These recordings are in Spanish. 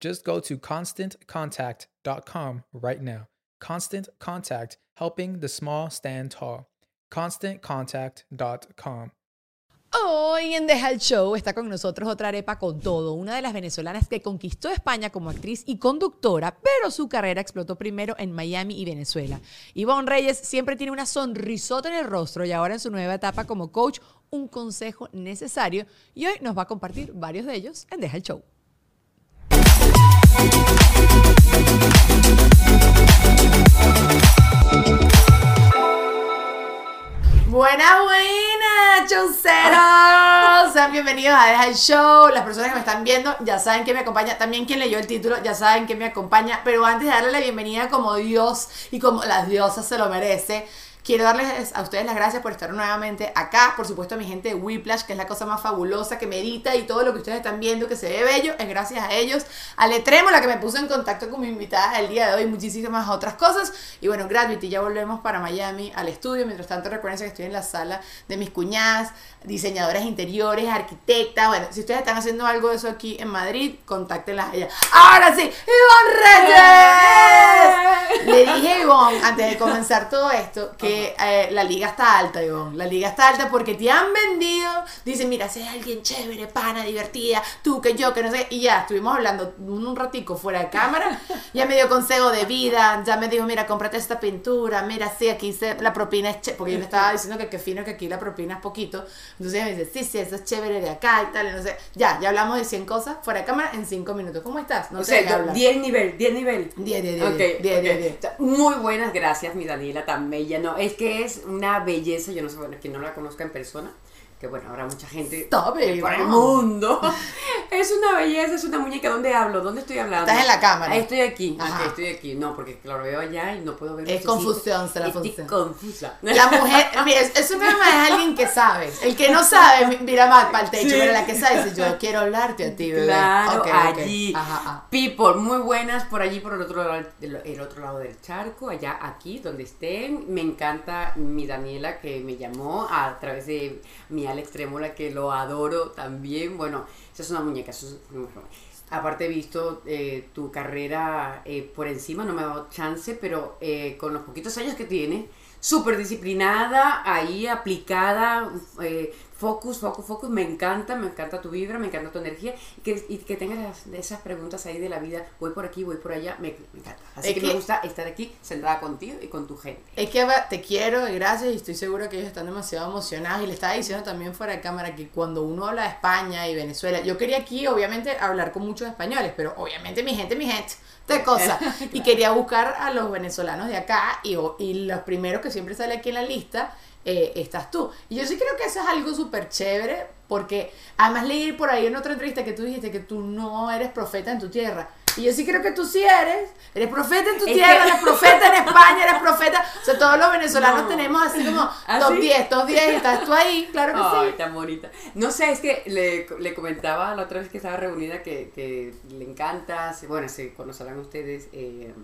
Just go to constantcontact.com right now. Constant Contact, helping the small stand tall. ConstantContact.com. Hoy en Deja el Show está con nosotros otra arepa con todo, una de las venezolanas que conquistó España como actriz y conductora, pero su carrera explotó primero en Miami y Venezuela. Ivonne Reyes siempre tiene una sonrisota en el rostro y ahora en su nueva etapa como coach, un consejo necesario y hoy nos va a compartir varios de ellos en Deja el Show. Buena, buena, chauceros. Sean bienvenidos a Deja el Show. Las personas que me están viendo ya saben que me acompaña. También quien leyó el título ya saben que me acompaña. Pero antes de darle la bienvenida como Dios y como las diosas se lo merece, Quiero darles a ustedes las gracias por estar nuevamente acá. Por supuesto, a mi gente de Whiplash, que es la cosa más fabulosa, que medita y todo lo que ustedes están viendo que se ve bello, es gracias a ellos. A Letremo, la que me puso en contacto con mi invitada el día de hoy, muchísimas otras cosas. Y bueno, Gravity, ya volvemos para Miami al estudio. Mientras tanto, recuerden que estoy en la sala de mis cuñadas, diseñadoras interiores, arquitectas. Bueno, si ustedes están haciendo algo de eso aquí en Madrid, contáctenlas a ella. Ahora sí, Ivonne Reyes. Le dije a Ivonne, antes de comenzar todo esto, que eh, la liga está alta, Ivonne. La liga está alta porque te han vendido. Dicen, mira, sé alguien chévere, pana, divertida, tú que yo, que no sé. Y ya, estuvimos hablando un ratico fuera de cámara. Ya me dio consejo de vida. Ya me dijo, mira, cómprate esta pintura. Mira, sí, aquí la propina es chévere. Porque yo le estaba diciendo que qué fino que aquí la propina es poquito. Entonces ella me dice, sí, sí, eso es chévere de acá y tal. no sé. Ya, ya hablamos de 100 cosas fuera de cámara en 5 minutos. ¿Cómo estás? No sé, 10 nivel, 10 nivel. 10, 10, 10. 10, 10, Muy buenas, gracias, mi Daniela, tan bella. No, es que es una belleza, yo no sé, bueno, quien no la conozca en persona, que bueno, habrá mucha gente por el mundo. es una belleza, es una muñeca. ¿Dónde hablo? ¿Dónde estoy hablando? Estás en la cámara. estoy aquí. estoy aquí. No, porque lo veo allá y no puedo ver. Es confusión, se la funciona. confusa. La mujer, mira, eso no es alguien que sabe. El que no sabe, mira más para el techo, pero la que sabe dice, yo quiero hablarte a ti, bebé. Claro, allí. People, muy buenas por allí, por el otro, lado, el otro lado del charco, allá, aquí, donde estén. Me encanta mi Daniela que me llamó a través de mi Alex Tremola, que lo adoro también. Bueno, esa es una muñeca. aparte he visto eh, tu carrera eh, por encima, no me ha dado chance, pero eh, con los poquitos años que tiene, súper disciplinada, ahí aplicada, Focus, focus, focus, me encanta, me encanta tu vibra, me encanta tu energía y que, y que tengas esas preguntas ahí de la vida, voy por aquí, voy por allá, me, encanta. Así que, me gusta estar aquí sentada contigo y con tu gente. Es que te quiero y gracias y estoy seguro que ellos están demasiado emocionados y le estaba diciendo también fuera de cámara que cuando uno habla de España y Venezuela, yo quería aquí obviamente hablar con muchos españoles, pero obviamente mi gente, mi gente, de cosas. Y quería buscar a los venezolanos de acá y, y los primeros que siempre sale aquí en la lista eh, estás tú. Y yo sí creo que eso es algo súper chévere, porque además leí por ahí en otra entrevista que tú dijiste que tú no eres profeta en tu tierra. Y yo sí creo que tú sí eres. Eres profeta en tu tierra, eres profeta en España, eres profeta. O sea, todos los venezolanos tenemos así como ¿Ah, top 10, top 10 y estás tú ahí, claro que Ay, sí. tan bonita. No sé, es que le, le, comentaba la otra vez que estaba reunida que, que le encanta, bueno, se conocerán ustedes. Eh,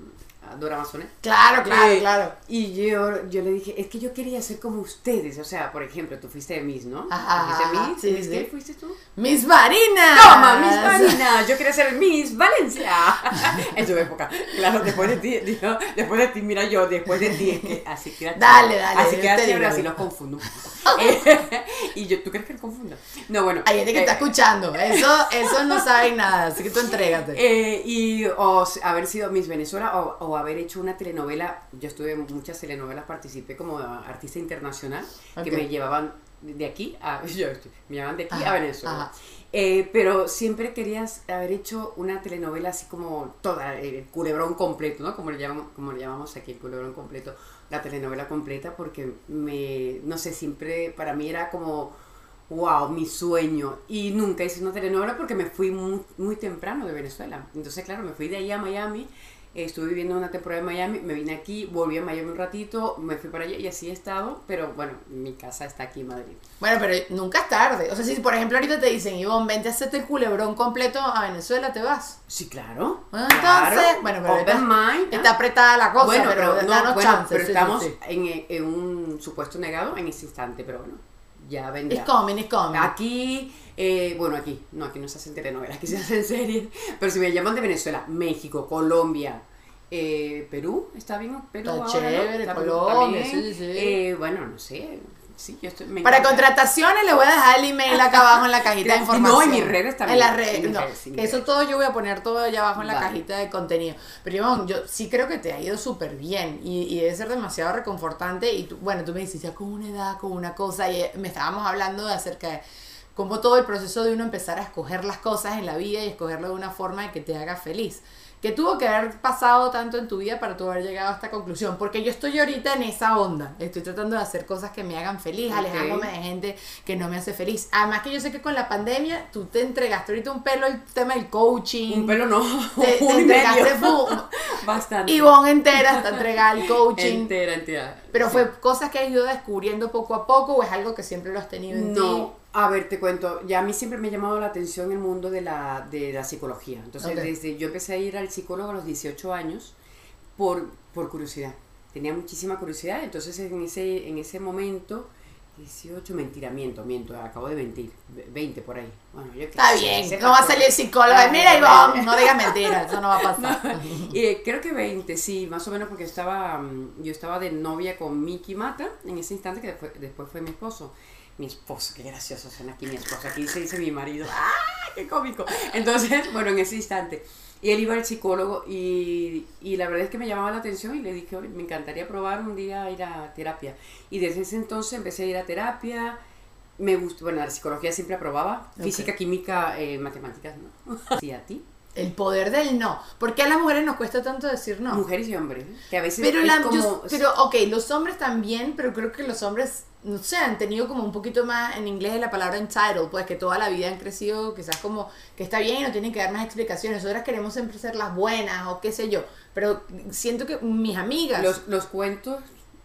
Dora Amazones. Claro, claro, Eh, claro. Y yo, yo le dije, es que yo quería ser como ustedes. O sea, por ejemplo, tú fuiste de Miss, ¿no? Ajá, ¿Fuiste Miss? sí, ¿Miss sí. qué fuiste tú? Miss Marina. ¡Toma, Miss Marina! Yo quería ser Miss Valencia. en su época. Claro, después de ti, digo, después de ti, mira yo, después de ti, es que así queda Dale, dale, Así queda digo. así los confundo un poco. Eh, y yo, ¿tú crees que los confunda? No, bueno. Hay gente que está eh, escuchando. Eso, eso no saben nada, así que tú entrégate. Eh, y o haber sido Miss Venezuela o, o haber hecho una telenovela, yo estuve en muchas telenovelas, participé como artista internacional, Ok. que me llevaban de aquí a, yo me llevaban de aquí Ajá, a Venezuela. Eh, pero siempre querías haber hecho una telenovela así como toda, el culebrón completo, ¿no? Como le, llamamos, como le llamamos aquí, el culebrón completo, la telenovela completa, porque me, no sé, siempre para mí era como, wow, mi sueño. Y nunca hice una telenovela porque me fui muy, muy temprano de Venezuela. Entonces, claro, me fui de ahí a Miami. Estuve viviendo una temporada en Miami, me vine aquí, volví a Miami un ratito, me fui para allá y así he estado, pero bueno, mi casa está aquí en Madrid. Bueno, pero nunca es tarde. O sea, si por ejemplo ahorita te dicen, Ivonne, vente a hacerte el culebrón completo a Venezuela, te vas. Sí, claro. Ah, claro. entonces, bueno, pero Open ahorita mind. Está apretada la cosa, bueno, pero, pero, no, bueno, chance. pero sí, estamos sí. En, en un supuesto negado en ese instante, pero bueno, ya vendrá. It's coming, it's coming. Aquí, eh, bueno, aquí, no, aquí no se hacen telenovelas, aquí se hacen series, pero si me llaman de Venezuela, México, Colombia, eh, Perú, ¿está bien? Perú Está ahora, chévere, ¿no? Colombia, sí, sí. Eh, bueno, no sé, sí, yo estoy... me Para contrataciones le voy a dejar el email acá abajo en la cajita de No, información. en mis redes también. En las redes, no, redes, eso redes. todo yo voy a poner todo allá abajo en la cajita de contenido. Pero Ivonne, yo sí creo que te ha ido súper bien y, y debe ser demasiado reconfortante. Y tú, bueno, tú me dices ya con una edad, con una cosa, y eh, me estábamos hablando de acerca de cómo todo el proceso de uno empezar a escoger las cosas en la vida y escogerlo de una forma que te haga feliz. ¿Qué tuvo que haber pasado tanto en tu vida para tú haber llegado a esta conclusión? Porque yo estoy ahorita en esa onda. Estoy tratando de hacer cosas que me hagan feliz, Ok. alejándome de gente que no me hace feliz. Además que yo sé que con la pandemia tú te entregaste ahorita un pelo el tema del coaching. Un pelo no, Te, te y entregaste Bastante. Ivonne entera está entregada al coaching. Entera, entera. Pero Sí. fue cosas que has ido descubriendo poco a poco o es algo que siempre lo has tenido en ti. A ver, te cuento, ya a mí siempre me ha llamado la atención el mundo de la, de la psicología. Entonces, desde yo empecé a ir al psicólogo a los 18 años por, por curiosidad. Tenía muchísima curiosidad, entonces en ese, en ese momento, 18, mentira, miento, miento, acabo de mentir, 20 por ahí. Bueno, yo Está bien, no va a salir el psicólogo. Ah, Mira. Ivonne, no digas mentiras, eso no va a pasar. Y creo que 20, sí, más o menos porque estaba, mm, yo estaba de novia con Miki Mata en ese instante que después, después fue mi esposo. Mi esposo, qué gracioso suena aquí mi esposo, aquí se dice mi marido, ¡ah, qué cómico! Entonces, bueno, en ese instante. Y él iba al psicólogo y, y la verdad es que me llamaba la atención y le dije, "Oye, me encantaría probar un día ir a terapia. Y desde ese entonces empecé a ir a terapia. Me gustó, bueno, la psicología siempre aprobaba, Ok. física, química, eh, matemáticas, ¿no? Sí, a ti. El poder del no. ¿Por qué a las mujeres nos cuesta tanto decir no? Mujeres y hombres, ¿eh? que a veces Pero, es la, como... yo- pero, ok, los hombres también, pero creo que los hombres, no sé, han tenido como un poquito más, en inglés la palabra entitled, pues que toda la vida han crecido quizás como que está bien y no tienen que dar más explicaciones. Nosotras queremos siempre ser las buenas o qué sé yo. Pero siento que mis amigas... Los, los cuentos,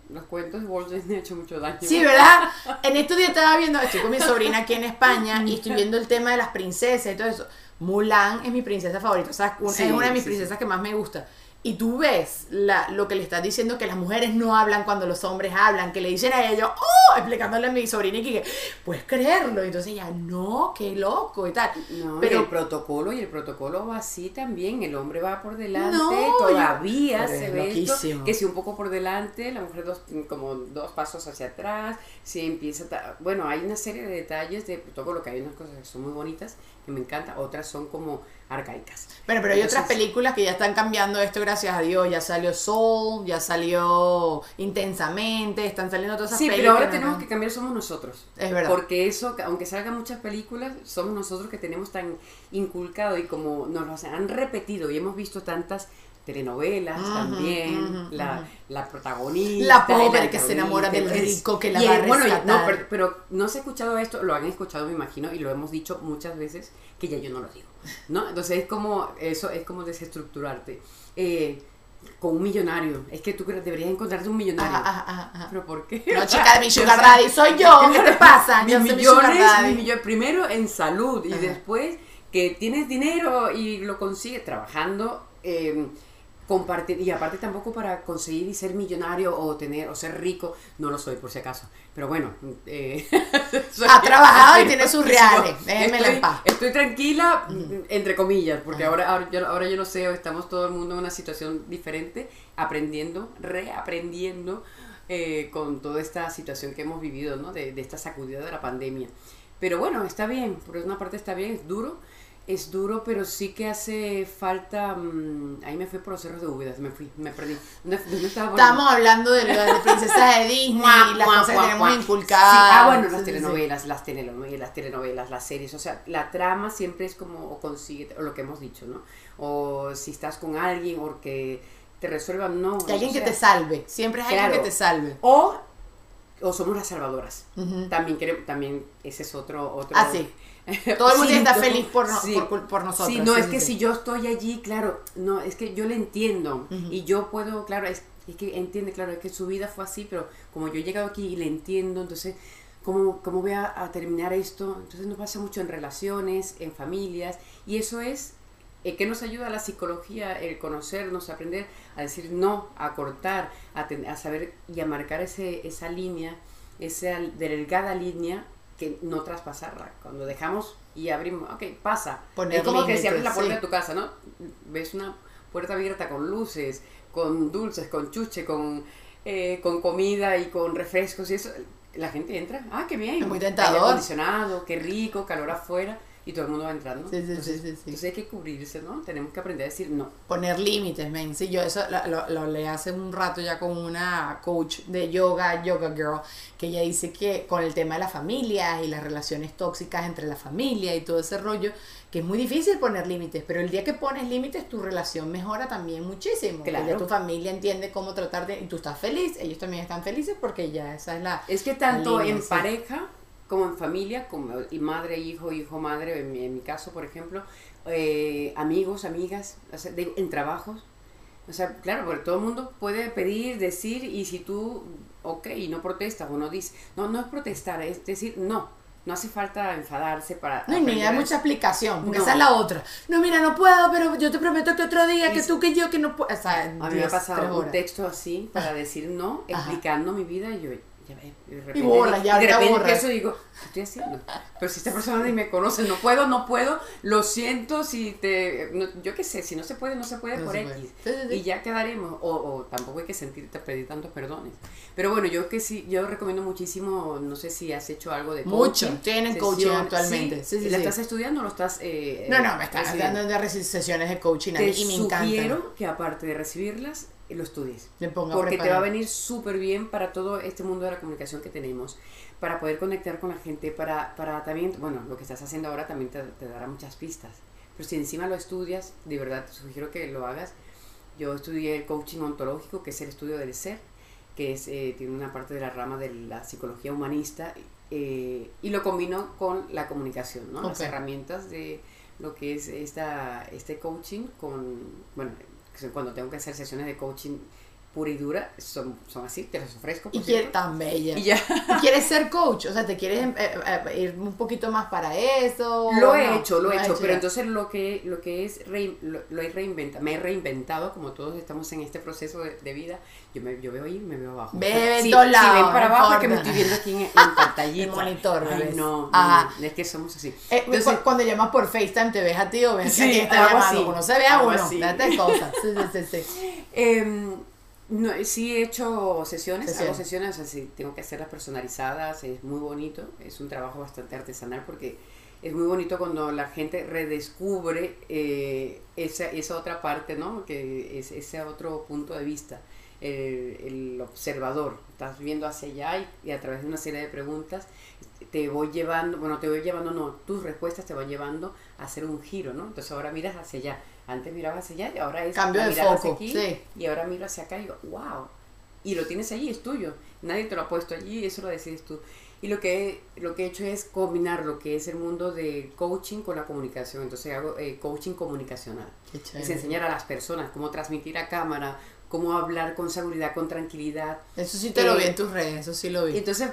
los cuentos de Walt Disney han hecho mucho daño. Sí, ¿verdad? En estos días estaba viendo, estoy con mi sobrina aquí en España y estoy viendo el tema de las princesas y todo eso. Mulan es mi princesa favorita, o sea, un- Sí, es una de mis sí, princesas sí. que más me gusta. Y tú ves la, lo que le estás diciendo que las mujeres no hablan cuando los hombres hablan, que le dicen a ellos, ¡oh! explicándole a mi sobrina y que, ¿puedes creerlo? Y entonces ella, no, qué loco y tal. No, Pero- y el protocolo, y el protocolo va así también, el hombre va por delante, No, todavía yo- se ve esto, que si un poco por delante, la mujer dos, como dos pasos hacia atrás, si empieza, ta- bueno, hay una serie de detalles de protocolo, que hay unas cosas que son muy bonitas, que me encantan, otras son como arcaicas. Bueno, pero hay otras películas que ya están cambiando esto, gracias a Dios. Ya salió Soul, ya salió Intensamente, están saliendo todas esas Sí, pero películas. ahora tenemos que cambiar, somos nosotros. Es verdad. Porque eso, aunque salgan muchas películas, somos nosotros que tenemos tan inculcado y como nos lo han repetido y hemos visto tantas telenovelas también, la, protagonista. La pobre que se enamora del rico que la va a bueno, rescatar. no, pero, pero no se ha escuchado esto, lo han escuchado me imagino y lo hemos dicho muchas veces que ya yo no lo digo, ¿no? Entonces es como, eso es como desestructurarte. Eh, con un millonario, es que tú deberías encontrarte un millonario. Ajá, ajá, ajá. ¿Pero por qué? No, chica, mi sugar daddy soy yo. ¿Qué te pasa? mis Yo soy mi sugar millones, daddy. mis millones, primero en salud y después que tienes dinero y lo consigues trabajando eh, compartir y aparte tampoco para conseguir y ser millonario o tener o ser rico no lo soy por si acaso. Pero bueno eh, ha trabajado y tiene sus reales déjenmela estoy, en paz. estoy tranquila entre comillas porque ahora, ahora, yo, ahora yo no sé estamos todo el mundo en una situación diferente aprendiendo reaprendiendo eh, con toda esta situación que hemos vivido ¿no? de, de esta sacudida de la pandemia. Pero bueno está bien por una parte está bien es duro es duro, pero sí que hace falta. mm, ahí me fui por los cerros de Úbeda, me fui, me perdí. ¿Dónde, dónde estaba? Estamos hablando de, de princesas de Disney y las cosas que tenemos inculcadas. Sí, ah, bueno, las telenovelas, las telenovelas, las telenovelas, las series, o sea, la trama siempre es como, o consigue, o lo que hemos dicho, ¿no? O si estás con alguien, o que te resuelvan, no. Que alguien o que te salve. Siempre es alguien que te salve. O, o somos las salvadoras. También queremos, también ese es otro, otro. Ah, sí. Todo el mundo Sí, está feliz por, no- sí. por, por nosotros. Sí, no, es que si yo estoy allí, claro, no, es que yo le entiendo y yo puedo, claro, es, es que entiende, claro, es que su vida fue así, pero como yo he llegado aquí y le entiendo, entonces, ¿cómo, cómo voy a, a terminar esto? Entonces nos pasa mucho en relaciones, en familias, y eso es eh, que nos ayuda a la psicología, el conocernos, aprender a decir no, a cortar, a, ten- a saber y a marcar ese, esa línea, esa delgada línea que no traspasarla. Cuando dejamos y abrimos, ok, pasa. Poner es como que si abres la puerta sí. de tu casa, ¿no? Ves una puerta abierta con luces, con dulces, con chuche, con, eh, con comida y con refrescos y eso. La gente entra, ah, qué bien. Es muy aire tentador. acondicionado, qué rico, calor afuera y todo el mundo va entrando. Sí, sí, sí, entonces, sí, sí. entonces hay que cubrirse, ¿no? Tenemos que aprender a decir no. Poner límites, men. Sí, yo eso lo, lo, leí hace un rato ya con una coach de yoga, Yoga Girl, que ella dice que con el tema de las familias y las relaciones tóxicas entre la familia y todo ese rollo, que es muy difícil poner límites, pero el día que pones límites tu relación mejora también muchísimo. Claro. Ya tu familia entiende cómo tratarte y tú estás feliz, ellos también están felices porque ya esa es la... Es que tanto en sí. pareja como en familia, como y madre, hijo, hijo, madre, en mi, en mi caso, por ejemplo, eh, amigos, amigas, o sea, de- en trabajos. O sea, claro, porque todo el mundo puede pedir, decir, y si tú, ok, y no protestas o no dices, no, no es protestar, es decir, no, no hace falta enfadarse para... No, ni da mucha explicación, porque No. esa es la otra. No, mira, no puedo, pero yo te prometo que otro día, que tú, que yo, que no puedo. O sea, A mí me ha pasado un texto así para decir no, Ajá. explicando mi vida y yo, ya y de repente, borras, ya y de repente borras. eso digo, ¿qué estoy haciendo? Pero si esta persona ni me conoce, no puedo, no puedo, lo siento, si te, no- yo qué sé, si no se puede, no se puede No por se X. puede. Sí, sí, sí. Y ya quedaremos, o, o tampoco hay que sentirte pedir tantos perdones. Pero bueno, yo que sí, yo recomiendo muchísimo, no sé si has hecho algo de coaching. Mucho, tienen coaching sesión- actualmente. Sí, ¿La estás estudiando o lo estás eh, No, no, me recibiendo? dando de sesiones de coaching a mí y me encanta. sugiero que aparte de recibirlas, lo estudies. Porque te va a venir súper bien para todo este mundo de la comunicación que tenemos, para poder conectar con la gente, para, para también, bueno, lo que estás haciendo ahora también te, te dará muchas pistas. Pero si encima lo estudias, de verdad te sugiero que lo hagas. Yo estudié el coaching ontológico, que es el estudio del ser, que es, eh, tiene una parte de la rama de la psicología humanista, eh, y lo combino con la comunicación, ¿no? Las herramientas de lo que es esta, este coaching con, bueno, cuando tengo que hacer sesiones de coaching pura y dura, son, son así, te las ofrezco. Y por quiere, cierto. tan bella. Y ya. ¿Y quieres ser coach? O sea, ¿te quieres eh, eh, ir un poquito más para eso? Lo ¿O he no? hecho, lo he has hecho, pero entonces lo que, lo que es, rein- lo, lo he reinventado, me he reinventado, como todos estamos en este proceso de, de vida, yo, me, yo veo ahí, me veo abajo. Ve si, todos si lados, ven para abajo es que me estoy viendo aquí en, en pantallita. El monitor, Ay, no, Ajá. no, es que somos así. Eh, Entonces, cu- cuando llamas por FaceTime, ¿te ves a ti o ves Sí, a quién está llamando? así, Uno se ve a uno. Date cosas. Sí, sí, sí, sí. No, sí he hecho sesiones, hago sesiones, o sea, sí, tengo que hacerlas personalizadas, es muy bonito, es un trabajo bastante artesanal porque es muy bonito cuando la gente redescubre eh, esa, esa otra parte, ¿no? Que es ese otro punto de vista, el, el observador, estás viendo hacia allá y, y a través de una serie de preguntas te voy llevando, bueno, te voy llevando, no, tus respuestas te van llevando a hacer un giro, ¿no? Entonces ahora miras hacia allá, antes mirabas hacia allá y ahora es Cambio de foco, aquí, sí. y ahora miro hacia acá y digo, wow. Y lo tienes allí, es tuyo. Nadie te lo ha puesto allí, eso lo decides tú. Y lo que, lo que he hecho es combinar lo que es el mundo del coaching con la comunicación. Entonces hago eh, coaching comunicacional. Es enseñar a las personas cómo transmitir a cámara, cómo hablar con seguridad, con tranquilidad. Eso sí te lo Eh, vi en tus redes, eso sí lo vi. entonces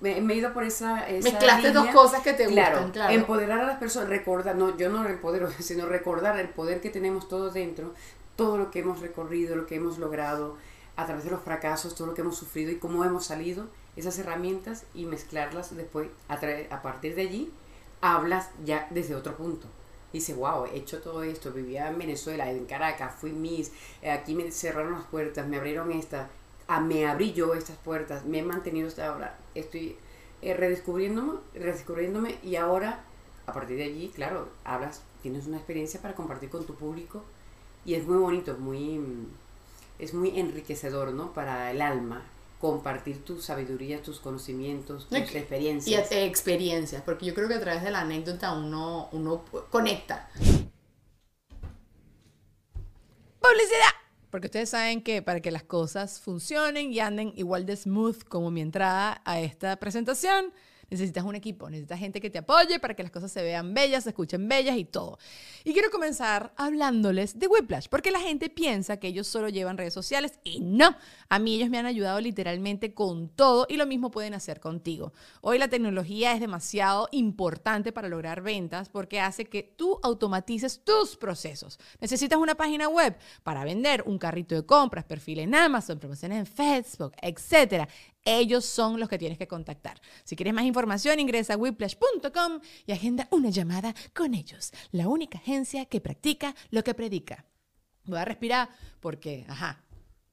me, me he ido por esa... esa Mezclaste dos cosas que te Claro, gustan, claro. empoderar a las personas, recordar, no, yo no lo empodero, sino recordar el poder que tenemos todos dentro. todo lo que hemos recorrido, lo que hemos logrado, a través de los fracasos, todo lo que hemos sufrido y cómo hemos salido, esas herramientas y mezclarlas después, a, a partir de allí, hablas ya desde otro punto. Dice, wow, he hecho todo esto, vivía en Venezuela, en Caracas, fui Miss, eh, aquí me cerraron las puertas, me abrieron estas, me abrí yo estas puertas, me he mantenido hasta ahora, estoy eh, redescubriéndome, redescubriéndome y ahora, a partir de allí, claro, hablas, tienes una experiencia para compartir con tu público y es muy bonito, muy, es muy enriquecedor, ¿no? Para el alma compartir tu sabiduría, tus conocimientos, tus experiencias. Y experiencias, porque yo creo que a través de la anécdota uno, uno conecta. Publicidad. Porque ustedes saben que para que las cosas funcionen y anden igual de smooth como mi entrada a esta presentación, necesitas un equipo, necesitas gente que te apoye para que las cosas se vean bellas, se escuchen bellas y todo. Y quiero comenzar hablándoles de Whiplash, porque la gente piensa que ellos solo llevan redes sociales y no. A mí ellos me han ayudado literalmente con todo y lo mismo pueden hacer contigo. Hoy la tecnología es demasiado importante para lograr ventas porque hace que tú automatices tus procesos. Necesitas una página web para vender, un carrito de compras, perfil en Amazon, promociones en Facebook, etc. Ellos son los que tienes que contactar. Si quieres más información, ingresa a whiplash.com y agenda una llamada con ellos, la única agencia que practica lo que predica. Voy a respirar porque, ajá,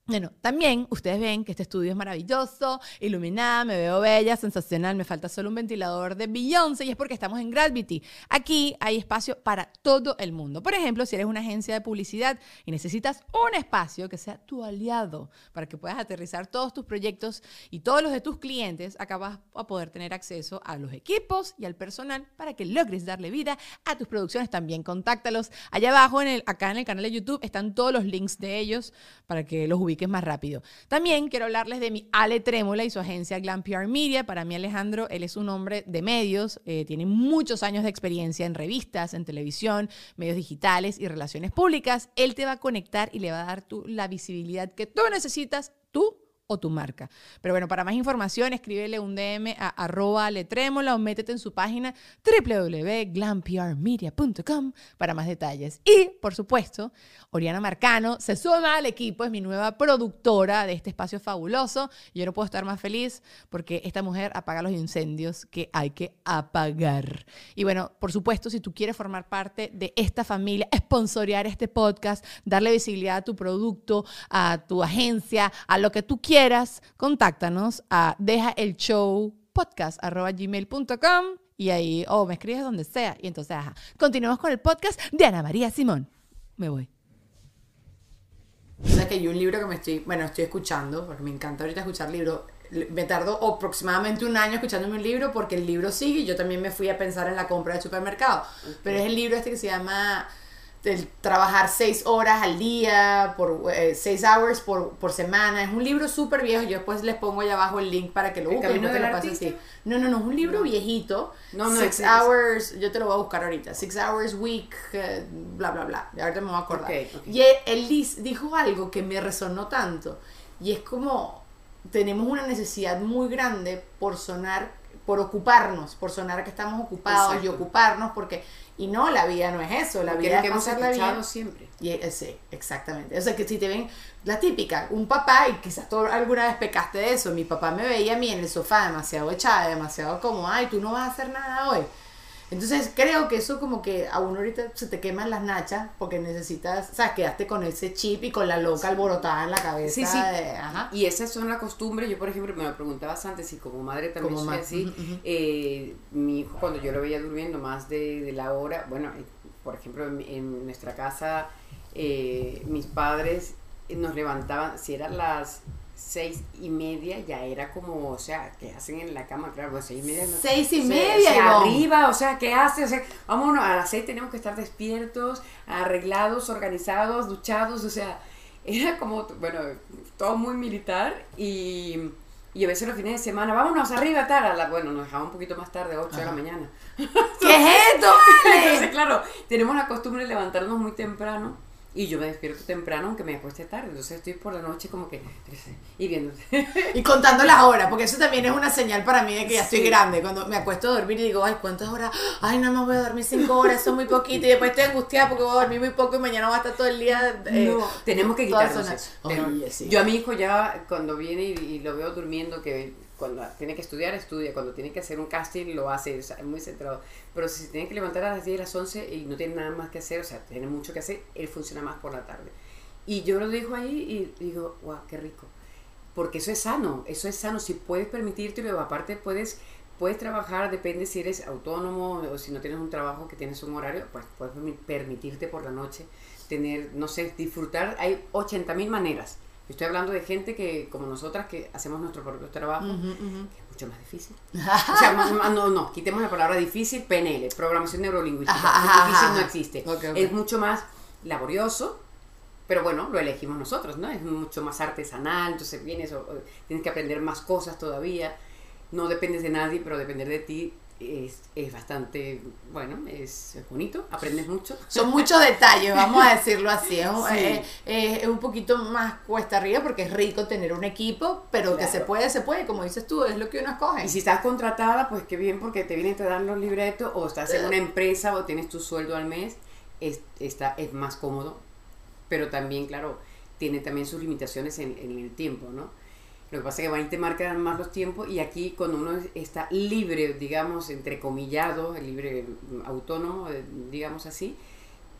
bueno, también ustedes ven que este estudio es maravilloso, iluminada, me veo bella, sensacional, me falta solo un ventilador de Beyoncé y es porque estamos en Gravity. Aquí hay espacio para todo el mundo. Por ejemplo, si eres una agencia de publicidad y necesitas un espacio que sea tu aliado para que puedas aterrizar todos tus proyectos y todos los de tus clientes, acá vas a poder tener acceso a los equipos y al personal para que logres darle vida a tus producciones. También contáctalos. Allá abajo, acá en el canal de YouTube, están todos los links de ellos para que los ubiques que es más rápido. También quiero hablarles de mi Ale Trémola y su agencia Glam PR Media. Para mí, Alejandro, él es un hombre de medios, eh, tiene muchos años de experiencia en revistas, en televisión, medios digitales y relaciones públicas. Él te va a conectar y le va a dar tú la visibilidad que tú necesitas, tú o tu marca. Pero bueno, para más información, escríbele un DM a arroba letrémola o métete en su página www.glamprmedia.com para más detalles. Y, por supuesto, Oriana Marcano se suma al equipo, es mi nueva productora de este espacio fabuloso. Yo no puedo estar más feliz porque esta mujer apaga los incendios que hay que apagar. Y bueno, por supuesto, si tú quieres formar parte de esta familia, esponsorear este podcast, darle visibilidad a tu producto, a tu agencia, a lo que tú quieras, quieras, contáctanos a deja el show podcast gmail.com y ahí, o me escribes donde sea. Y entonces, ajá, continuamos con el podcast de Ana María Simón. Me voy. Sea que yo un libro que me estoy, bueno, estoy escuchando, porque me encanta ahorita escuchar libros. Me tardo aproximadamente un año escuchándome un libro porque el libro sigue y yo también me fui a pensar en la compra del supermercado. Pero es el libro este que se llama el trabajar seis horas al día, por eh, seis hours por, por, semana. Es un libro súper viejo. Yo después les pongo allá abajo el link para que lo busquen. No, no, no, no, es un libro viejito. No, no, six hours, yo te lo voy a buscar ahorita. Six hours week, eh, bla, bla, bla. Ahorita me voy a acordar. Y él dijo algo que me resonó tanto. Y es como tenemos una necesidad muy grande por sonar, por ocuparnos, por sonar que estamos ocupados y ocuparnos, porque y no, la vida no es eso, la vida es pasar la vida siempre. Y, eh, sí, exactamente. O sea, que si te ven, la típica, un papá, y quizás tú alguna vez pecaste de eso, mi papá me veía a mí en el sofá demasiado echada, demasiado como, ay, tú no vas a hacer nada hoy. Entonces creo que eso como que a uno ahorita se te queman las nachas porque necesitas, o sea, quedaste con ese chip y con la loca alborotada en la cabeza. Sí, sí. Y esas son las costumbres. Yo, por ejemplo, me lo preguntabas antes y como madre también soy así. Eh, mi hijo, cuando yo lo veía durmiendo más de, la hora, bueno, eh, por ejemplo, en, nuestra casa, eh, mis padres nos levantaban, si eran las seis y media ya era como, o sea, ¿qué hacen en la cama? Claro, pues seis y media. seis y media. arriba, o sea, ¿qué hace? O sea, vámonos, a las seis tenemos que estar despiertos, arreglados, organizados, duchados, o sea, era como, bueno, todo muy militar y, y a veces los fines de semana, vámonos arriba, tal, a la, bueno, nos dejaba un poquito más tarde, 8 de la mañana. ¿Qué es esto? Entonces, claro, tenemos la costumbre de levantarnos muy temprano Y yo me despierto temprano aunque me acueste tarde. Entonces estoy por la noche como que... Y viendo. Y contando las horas, porque eso también es una señal para mí de que ya estoy grande. Cuando me acuesto a dormir y digo, ay, ¿cuántas horas? Ay, no, no voy a dormir cinco horas, eso es muy poquito. Y después estoy angustiada porque voy a dormir muy poco y mañana voy a estar todo el día... Eh, no, tenemos que quitarnos eso. Yo a mi hijo ya cuando viene y lo veo durmiendo, que cuando tiene que estudiar, estudia, cuando tiene que hacer un casting, lo hace, es muy centrado. Pero si se tiene que levantar a las 10, a las 11 y no tiene nada más que hacer, o sea, tiene mucho que hacer, él funciona más por la tarde. Y yo lo dejo ahí y digo, wow, qué rico. Porque eso es sano, eso es sano. Si puedes permitírtelo, aparte puedes, puedes trabajar, depende si eres autónomo o si no tienes un trabajo que tienes un horario, pues puedes permitirte por la noche tener, no sé, disfrutar. Hay 80 mil maneras estoy hablando de gente que, como nosotras, que hacemos nuestro propio trabajo, que es mucho más difícil. o sea, no, no, quitemos la palabra difícil, PNL, programación neurolingüística. difícil no existe. Es mucho más laborioso, pero bueno, lo elegimos nosotros, ¿no? Es mucho más artesanal, entonces vienes, tienes que aprender más cosas todavía. No dependes de nadie, pero depender de ti es, es, bastante, bueno, es, bonito, aprendes mucho. Son muchos detalles, vamos a decirlo así. Es, un poquito más cuesta arriba porque es rico tener un equipo, pero que se puede, se puede, como dices tú, es lo que uno escoge. Y si estás contratada, pues qué bien porque te vienen te dan los libretos, o estás en una empresa o tienes tu sueldo al mes, es, está, es más cómodo, pero también, claro, tiene también sus limitaciones en, en el tiempo, ¿no? Lo que pasa es que ahí te marcan más los tiempos y aquí cuando uno está libre, digamos, entrecomillado, libre autónomo, eh, digamos así,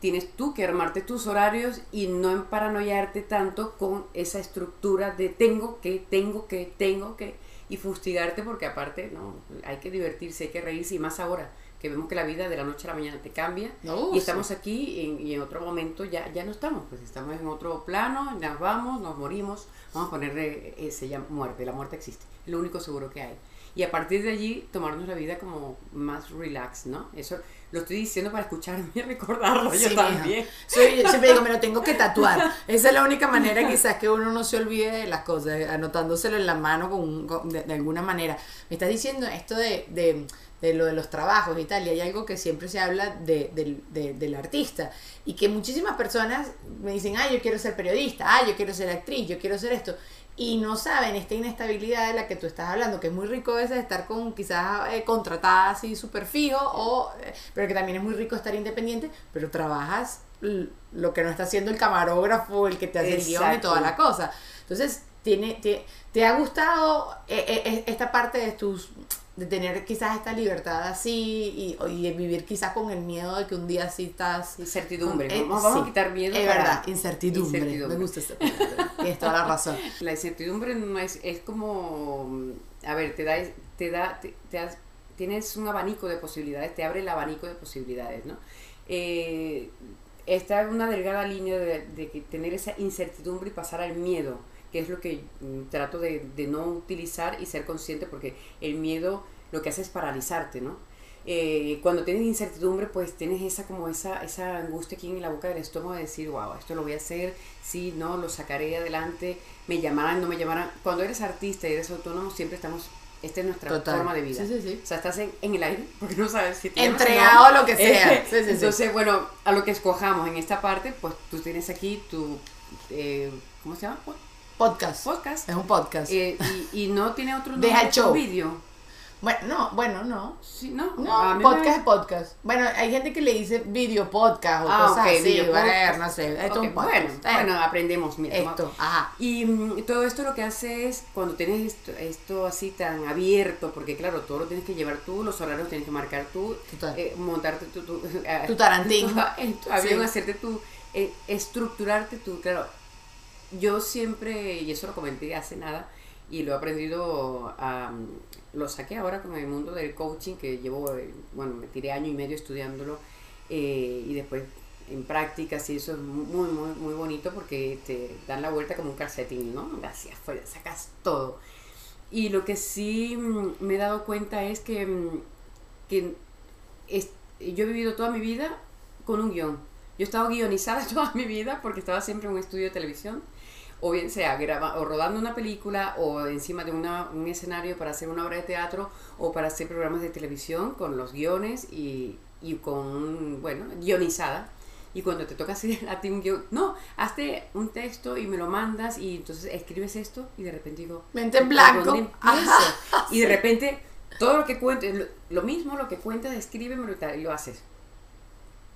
tienes tú que armarte tus horarios y no paranoiarte tanto con esa estructura de tengo que, tengo que, tengo que, y fustigarte porque aparte, no, hay que divertirse, hay que reírse y más ahora que vemos que la vida de la noche a la mañana te cambia y estamos aquí y en otro momento ya, ya no estamos, pues estamos en otro plano, nos vamos, nos morimos, vamos a ponerle, eh, se llama muerte, la muerte existe, es lo único seguro que hay. Y a partir de allí tomarnos la vida como más relax, ¿no? Eso lo estoy diciendo para escucharme y recordarlo yo también. siempre digo, me lo tengo que tatuar. Esa es la única manera quizás que uno no se olvide de las cosas, anotándoselo en la mano con, de, alguna manera. Me estás diciendo esto de de lo de los trabajos y tal, y hay algo que siempre se habla de, del artista, y que muchísimas personas me dicen, ah, yo quiero ser periodista, ah, yo quiero ser actriz, yo quiero ser esto, y no saben esta inestabilidad de la que tú estás hablando, que es muy rico a veces estar con quizás eh, contratada así súper fijo, o, eh, pero que también es muy rico estar independiente, pero trabajas lo que no está haciendo el camarógrafo, el que te hace el guion y toda la cosa. Entonces, tiene, te, te ha gustado eh, esta parte de tus de tener quizás esta libertad así y, y, vivir quizás con el miedo de que un día sí estás... Incertidumbre, eh, vamos, a quitar miedo. Es verdad, incertidumbre. Me gusta eso. Tienes toda la razón. La incertidumbre no es, es como, a ver, te da, te da, te, tienes un abanico de posibilidades, te abre el abanico de posibilidades, ¿no? Eh, está una delgada línea de, de tener esa incertidumbre y pasar al miedo que es lo que mm, trato de, de, no utilizar y ser consciente porque el miedo lo que hace es paralizarte, ¿no? Eh, cuando tienes incertidumbre, pues tienes esa como esa, esa angustia aquí en la boca del estómago de decir, wow, esto lo voy a hacer, sí, no, lo sacaré adelante, me llamarán, no me llamarán. Cuando eres artista y eres autónomo, siempre estamos esta es nuestra forma de vida. Sí, sí, sí. O sea, estás en, en, el aire porque no sabes si te Entregado lo que sea. Entonces, bueno, a lo que escojamos en esta parte, pues tú tienes aquí tu. Eh, ¿Cómo se llama? Podcast. Podcast. Es un podcast. Eh, y, y, no tiene otro nombre. Deja el show. Video. Bueno, no, bueno, no. Sí, no. No, podcast es podcast. Bueno, hay gente que le dice video podcast o ah, cosas okay, así, ver, no sé. Esto es un podcast. Bueno, bueno, aprendemos, mira. Esto, ajá. Y mm, todo esto lo que hace es, cuando tienes esto, esto, así tan abierto, porque claro, todo lo tienes que llevar tú, los horarios tienes que marcar tú, eh, montarte tu... Tu, tu tarantín. Tu avión, hacerte tu... Eh, estructurarte tú, claro. Yo siempre, y eso lo comenté hace nada, y lo he aprendido a lo saqué ahora con el mundo del coaching, que llevo, eh, bueno, me tiré año y medio estudiándolo eh, y después en prácticas y eso es muy, muy, muy bonito porque te dan la vuelta como un calcetín, ¿no? Hacia afuera, sacas todo. Y lo que sí mm, me he dado cuenta es que, mm, que yo he vivido toda mi vida con un guion. Yo he estado guionizada toda mi vida porque estaba siempre en un estudio de televisión o bien sea graba, o rodando una película o encima de una, un escenario para hacer una obra de teatro o para hacer programas de televisión con los guiones y, y con, bueno, guionizada. Y cuando te toca hacer a ti un guion, no, hazte un texto y me lo mandas y entonces escribes esto y de repente digo, mente en blanco. ¿por dónde empiezo? Y de repente todo lo que cuentes, lo, lo mismo, lo que cuentas, escríbemelo y tal, y lo haces.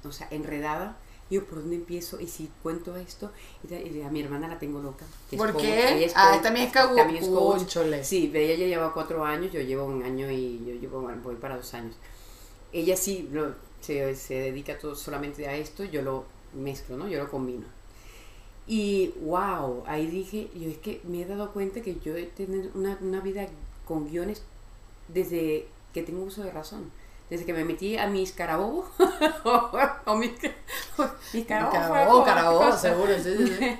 O sea, enredada. Yo, ¿por dónde empiezo? Y si cuento esto, y, tal, y a mi hermana la tengo loca. ¿Por coach, qué? Ah, también es cagu- también es coach. Cónchole. Sí, ella ya lleva cuatro años, yo llevo un año y yo llevo, bueno, voy para dos años. Ella sí lo- se, se dedica todo solamente a esto, yo lo mezclo, ¿no? Yo lo combino. Y wow, ahí dije, yo es que me he dado cuenta que yo he tenido una, una vida con guiones desde que tengo uso de razón. Desde que me metí a mis carabobo, o mis, mis carabobo, Carabobo, seguro, sí, sí,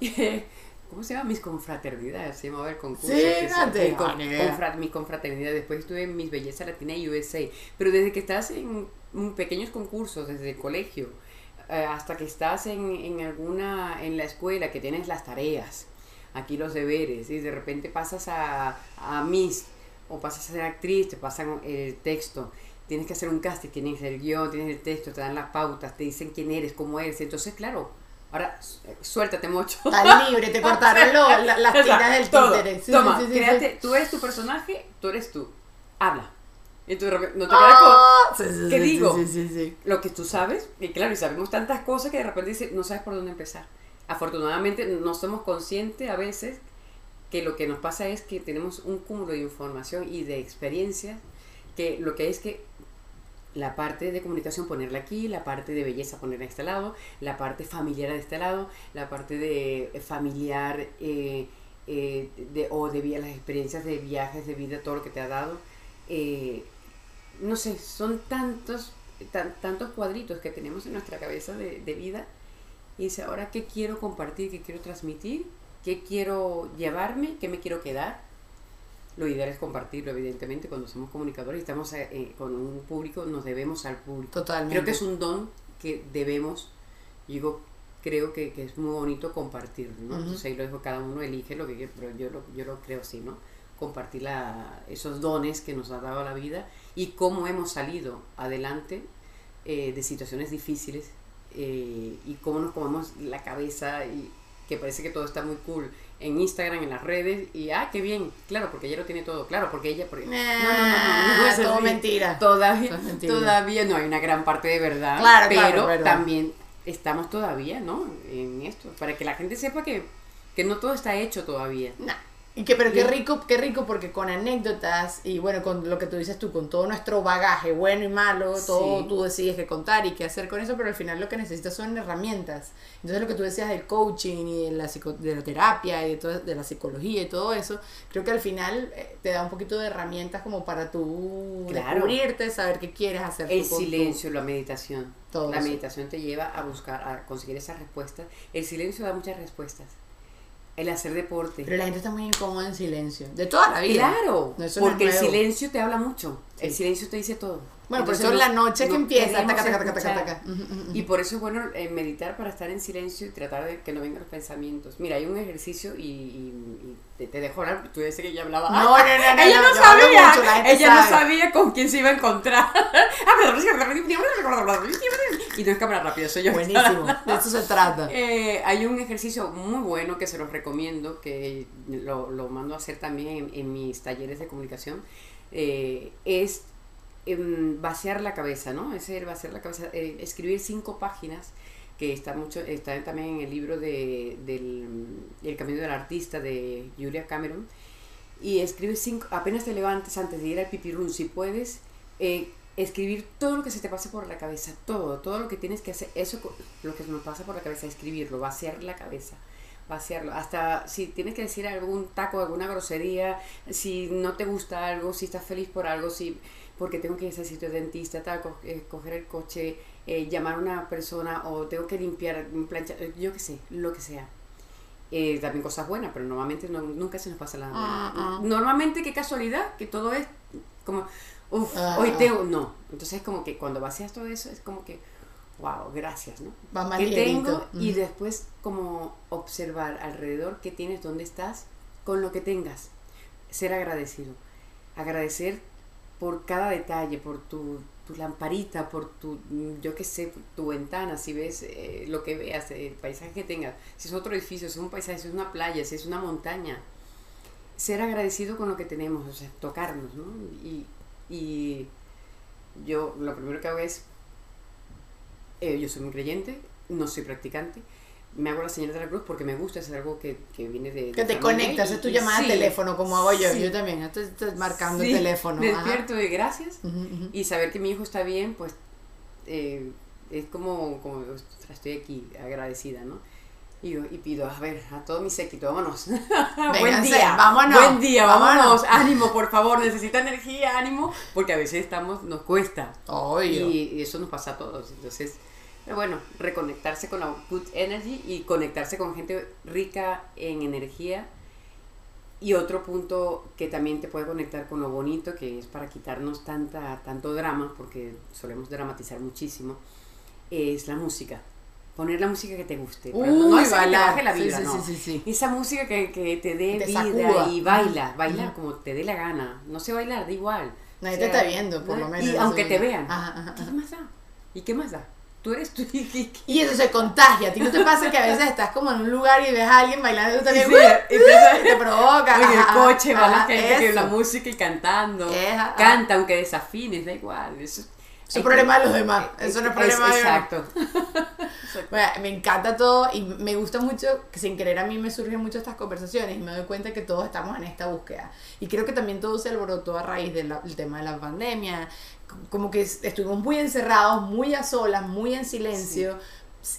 sí. ¿Cómo se llama? Mis confraternidades, se llamaba el concurso. Sí, fíjate, mi, con- ni idea. confra- mi confraternidad. Después estuve en Mis Belleza Latina y USA. Pero desde que estás en, en pequeños concursos, desde el colegio, eh, hasta que estás en, en alguna, en la escuela, que tienes las tareas, aquí los deberes, y de repente pasas a, a Miss, o pasas a ser actriz, te pasan el texto, tienes que hacer un casting, tienes el guion, tienes el texto, te dan las pautas, te dicen quién eres, cómo eres. Entonces, claro, ahora su- suéltate mucho. Estás libre, te cortaron lo- la- las tiras del títere. Sí, Toma, sí, sí, sí, créate, tú eres tu personaje, tú eres tú. Habla. Y tú de repente no te quedas con Ah, sí, sí, ¿Qué digo? Lo que tú sabes. Y claro, y sabemos tantas cosas que de repente dices, no sabes por dónde empezar. Afortunadamente no somos conscientes a veces que lo que nos pasa es que tenemos un cúmulo de información y de experiencias que lo que es que la parte de comunicación ponerla aquí, la parte de belleza ponerla a este lado, la parte familiar de este lado, la parte de eh, familiar eh, eh, de, o de las experiencias de viajes, de vida, todo lo que te ha dado. no sé, son tantos, tan- tantos cuadritos que tenemos en nuestra cabeza de, de vida. Y dice, ahora, ¿qué quiero compartir? ¿Qué quiero transmitir? ¿Qué quiero llevarme? ¿Qué me quiero quedar? Lo ideal es compartirlo, evidentemente, cuando somos comunicadores y estamos eh, eh, con un público, nos debemos al público. Totalmente. Creo que es un don que debemos, digo, creo que, que es muy bonito compartirlo, ¿no? Entonces ahí lo dejo, cada uno elige lo que quiere, pero yo lo, yo lo creo así, ¿no? Compartir la, esos dones que nos ha dado la vida y cómo hemos salido adelante eh, de situaciones difíciles eh, y cómo nos comemos la cabeza y que parece que todo está muy cool en Instagram, en las redes y ah, qué bien, claro, porque ella lo tiene todo, claro, porque ella... Porque, Nah, es todo así. mentira. Todavía, Todo es mentira. todavía no hay una gran parte de verdad, Claro, pero claro, también estamos todavía, ¿no? En esto, para que la gente sepa que, que no todo está hecho todavía. Nah. Y que, pero qué rico, qué rico porque con anécdotas y bueno, con lo que tú dices tú, con todo nuestro bagaje, bueno y malo, todo Sí. tú decides qué contar y qué hacer con eso, pero al final lo que necesitas son herramientas. Entonces lo que tú decías del coaching y de la, psico- de la terapia y de, todo- de la psicología y todo eso, creo que al final eh, te da un poquito de herramientas como para tú Claro. descubrirte, saber qué quieres hacer. El tú silencio, la meditación. Todo la eso. meditación te lleva a buscar, a conseguir esas respuestas. El silencio da muchas respuestas. El hacer deporte. Pero la gente está muy incómoda en silencio, de toda la vida. Claro, No, eso no es porque el silencio te habla mucho. El silencio te dice todo. Bueno, por eso en no- la noche que empieza, taca, taca, taca. Y por eso es bueno eh, meditar para estar en silencio y tratar de que no vengan los pensamientos. Mira, hay un ejercicio y, y- y te, te dejo hablar, tú que ella hablaba. No, no, no, ella no, sabía. mucho, ella no sabía con quién se iba a encontrar. Y no es cámara rápida, soy yo. Buenísimo, de eso se trata. Eh, hay un ejercicio muy bueno que se los recomiendo, que lo, lo mando a hacer también en, en mis talleres de comunicación. eh, es em, vaciar la cabeza, ¿no? Es el vaciar la cabeza, eh, escribir cinco páginas, que está mucho, está también en el libro de, del El Camino del Artista de Julia Cameron. Y escribe cinco, apenas te levantes antes de ir al pipirún, si puedes, eh, escribir todo lo que se te pase por la cabeza, todo, todo lo que tienes que hacer, eso lo que nos pasa por la cabeza, escribirlo, vaciar la cabeza, vaciarlo, hasta si tienes que decir algún taco, alguna grosería, si no te gusta algo, si estás feliz por algo, si porque tengo que ir a ese sitio de dentista, tal, co- eh, coger el coche, eh, llamar a una persona o tengo que limpiar, planchar, eh, yo qué sé, lo que sea. Eh, también cosas buenas, pero normalmente no- nunca se nos pasa nada. Ah, ah. Normalmente, qué casualidad, que todo es como, uff, Ah. hoy tengo, no. Entonces, como que cuando vacías todo eso, es como que, wow, gracias, ¿no? Va más ¿Qué tengo? Y después, como observar alrededor qué tienes, dónde estás, con lo que tengas. Ser agradecido. Agradecer por cada detalle, por tu tu lamparita, por tu, yo qué sé, tu ventana, si ves eh, lo que veas, el paisaje que tengas, si es otro edificio, si es un paisaje, si es una playa, si es una montaña, ser agradecido con lo que tenemos, o sea, tocarnos, ¿no? Y, y yo lo primero que hago es, eh, yo soy muy creyente, no soy practicante, me hago la señal de la cruz porque me gusta, es algo que, que viene de... Que te conectas, es tu llamada de teléfono, como hago yo, yo también, estoy, marcando el teléfono. Despierto de gracias y saber que mi hijo está bien, pues eh, es como, como, estoy aquí agradecida, ¿no? Y, y pido, a ver, a todo mi séquito, vámonos. Buen día, vámonos. Buen día, vámonos. Ánimo, por favor, necesita energía, ánimo, porque a veces estamos, nos cuesta. Y, y eso nos pasa a todos, entonces pero bueno, reconectarse con la good energy y conectarse con gente rica en energía. Y otro punto que también te puede conectar con lo bonito, que es para quitarnos tanta, tanto drama, porque solemos dramatizar muchísimo, es la música. Poner la música que te guste. no es que baje la vida, no. Esa música que, que te dé vida y baila, baila como te dé la gana. No sé bailar, da igual. Nadie te está viendo, por lo menos. Y aunque te vean. ¿Qué más da? ¿Y qué más da? tú eres tú. Y eso se contagia. ¿A ti no te pasa que a veces estás como en un lugar y ves a alguien bailando y tú también y te, provoca? En el coche va la gente que la música y cantando. Canta aunque desafines, da igual. Eso, es un problema de los demás. Eso no es problema de Exacto. bueno, me encanta todo y me gusta mucho que sin querer a mí me surgen mucho estas conversaciones y me doy cuenta que todos estamos en esta búsqueda. Y creo que también todo se alborotó a raíz del tema de la pandemia, como que estuvimos muy encerrados, muy a solas, muy en silencio,